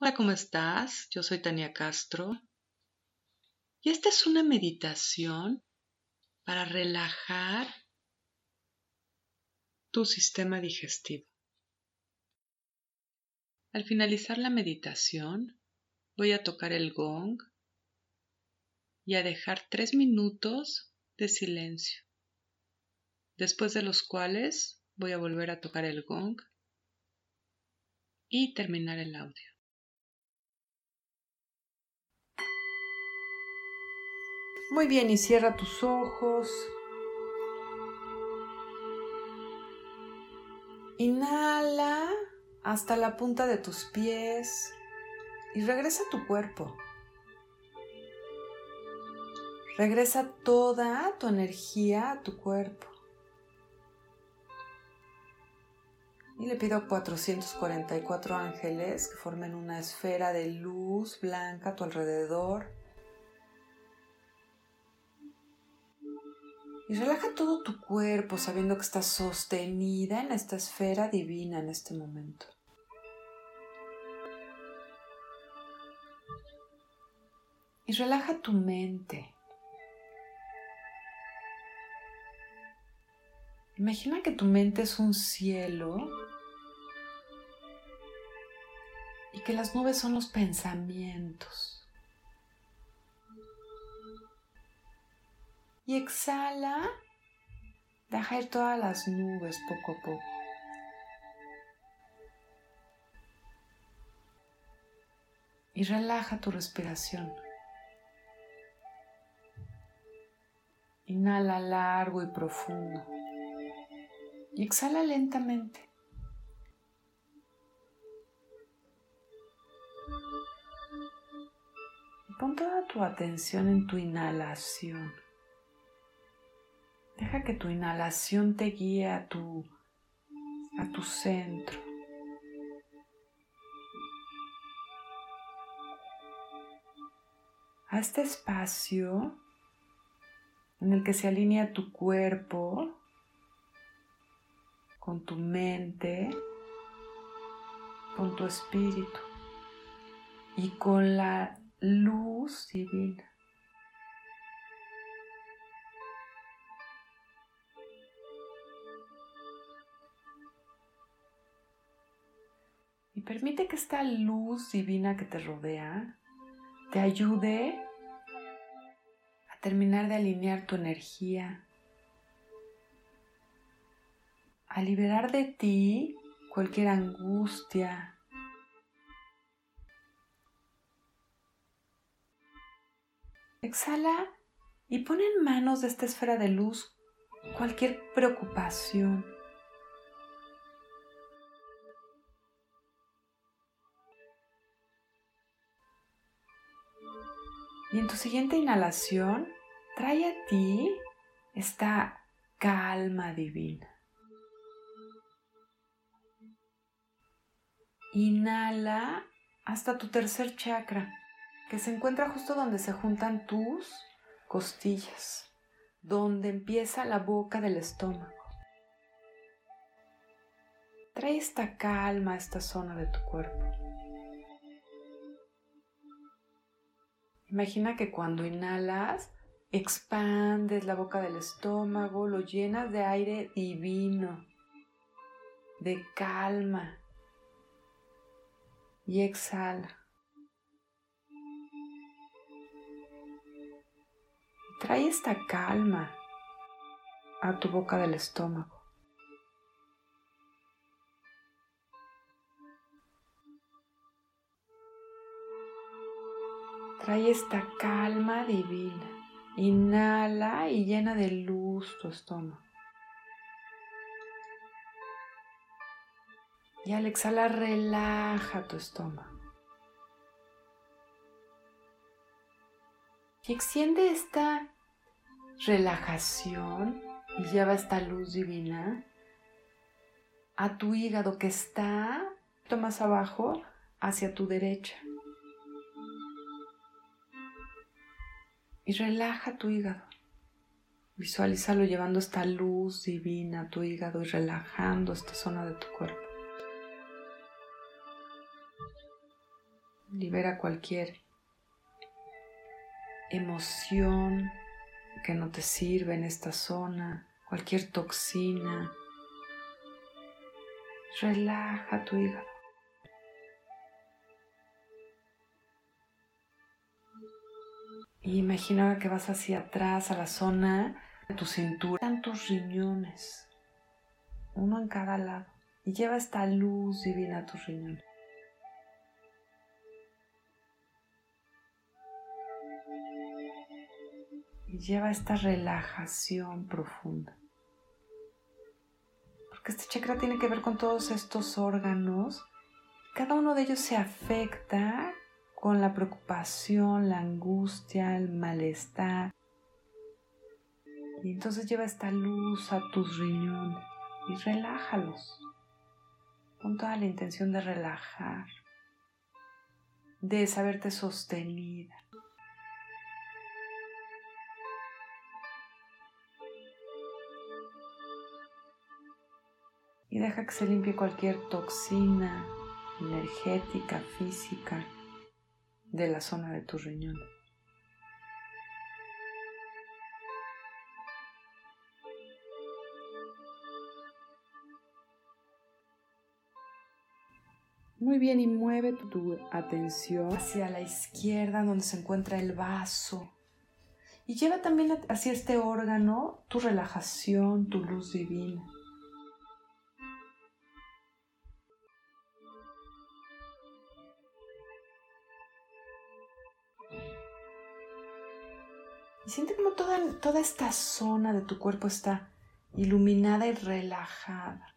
Hola, ¿cómo estás? Yo soy Tania Castro y esta es una meditación para relajar tu sistema digestivo. Al finalizar la meditación, voy a tocar el gong y a dejar tres minutos de silencio, después de los cuales voy a volver a tocar el gong y terminar el audio. Muy bien, y cierra tus ojos. Inhala hasta la punta de tus pies y regresa a tu cuerpo. Regresa toda tu energía a tu cuerpo. Y le pido a 444 ángeles que formen una esfera de luz blanca a tu alrededor Y relaja todo tu cuerpo sabiendo que estás sostenida en esta esfera divina en este momento. Y relaja tu mente. Imagina que tu mente es un cielo y que las nubes son los pensamientos. Y exhala. Deja ir todas las nubes poco a poco. Y relaja tu respiración. Inhala largo y profundo. Y exhala lentamente. Pon toda tu atención en tu inhalación. Deja que tu inhalación te guíe a tu, a tu centro. A este espacio en el que se alinea tu cuerpo con tu mente, con tu espíritu y con la luz divina. Permite que esta luz divina que te rodea te ayude a terminar de alinear tu energía, a liberar de ti cualquier angustia. Exhala y pon en manos de esta esfera de luz cualquier preocupación Y en tu siguiente inhalación, trae a ti esta calma divina. Inhala hasta tu tercer chakra, que se encuentra justo donde se juntan tus costillas, donde empieza la boca del estómago. Trae esta calma a esta zona de tu cuerpo. Imagina que cuando inhalas, expandes la boca del estómago, lo llenas de aire divino, de calma. Y exhala. Trae esta calma a tu boca del estómago. Trae esta calma divina. Inhala y llena de luz tu estómago. Y al exhalar relaja tu estómago. Y extiende esta relajación y lleva esta luz divina a tu hígado que está más abajo hacia tu derecha. Y relaja tu hígado. Visualízalo llevando esta luz divina a tu hígado y relajando esta zona de tu cuerpo. Libera cualquier emoción que no te sirve en esta zona, cualquier toxina. Relaja tu hígado. Y imagina que vas hacia atrás a la zona de tu cintura, tantos riñones, uno en cada lado, y lleva esta luz divina a tus riñones. Y lleva esta relajación profunda. Porque este chakra tiene que ver con todos estos órganos. Cada uno de ellos se afecta con la preocupación, la angustia, el malestar. Y entonces lleva esta luz a tus riñones y relájalos. Con toda la intención de relajar, de saberte sostenida. Y deja que se limpie cualquier toxina energética, física de la zona de tu riñón. Muy bien, y mueve tu atención hacia la izquierda donde se encuentra el vaso. Y lleva también hacia este órgano tu relajación, tu luz divina. Y siente como toda, toda esta zona de tu cuerpo está iluminada y relajada.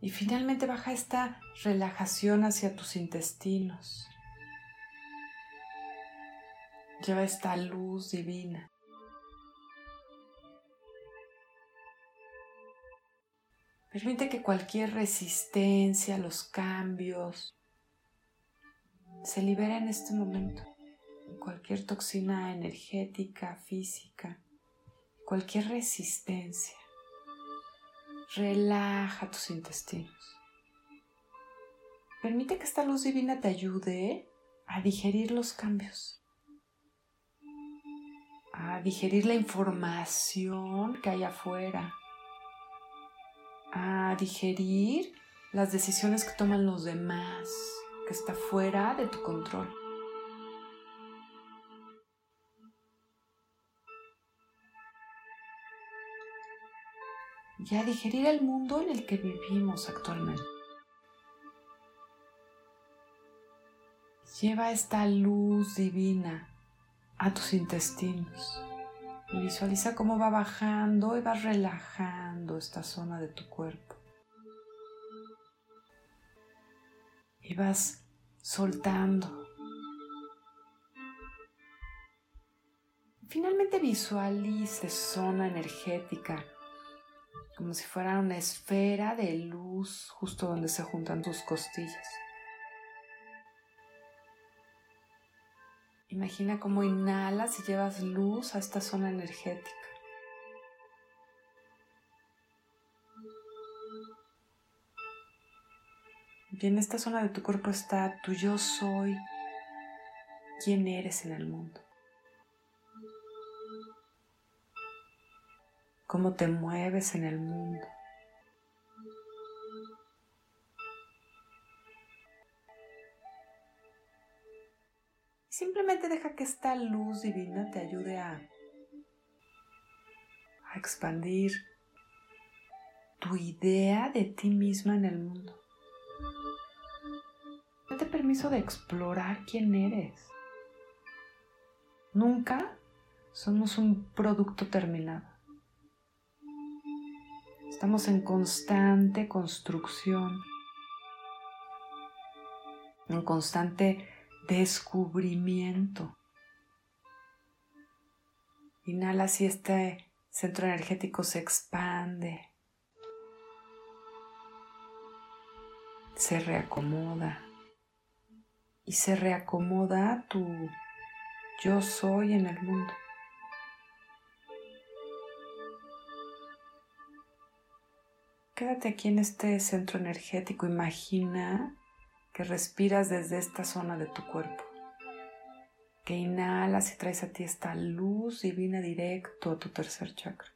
Y finalmente baja esta relajación hacia tus intestinos. Lleva esta luz divina. Permite que cualquier resistencia, los cambios, se libere en este momento. Cualquier toxina energética, física, cualquier resistencia. Relaja tus intestinos. Permite que esta luz divina te ayude a digerir los cambios, a digerir la información que hay afuera a digerir las decisiones que toman los demás, que está fuera de tu control. Y a digerir el mundo en el que vivimos actualmente. Lleva esta luz divina a tus intestinos. Y visualiza cómo va bajando y va relajando esta zona de tu cuerpo. Y vas soltando. Finalmente visualice zona energética como si fuera una esfera de luz justo donde se juntan tus costillas. Imagina cómo inhalas y llevas luz a esta zona energética. Y en esta zona de tu cuerpo está tu yo soy, quién eres en el mundo. Cómo te mueves en el mundo. Simplemente deja que esta luz divina te ayude a, a expandir tu idea de ti misma en el mundo. Date permiso de explorar quién eres. Nunca somos un producto terminado. Estamos en constante construcción, en constante descubrimiento. Inhala si este centro energético se expande, se reacomoda y se reacomoda tu yo soy en el mundo. Quédate aquí en este centro energético, imagina que respiras desde esta zona de tu cuerpo, que inhalas y traes a ti esta luz divina directo a tu tercer chakra.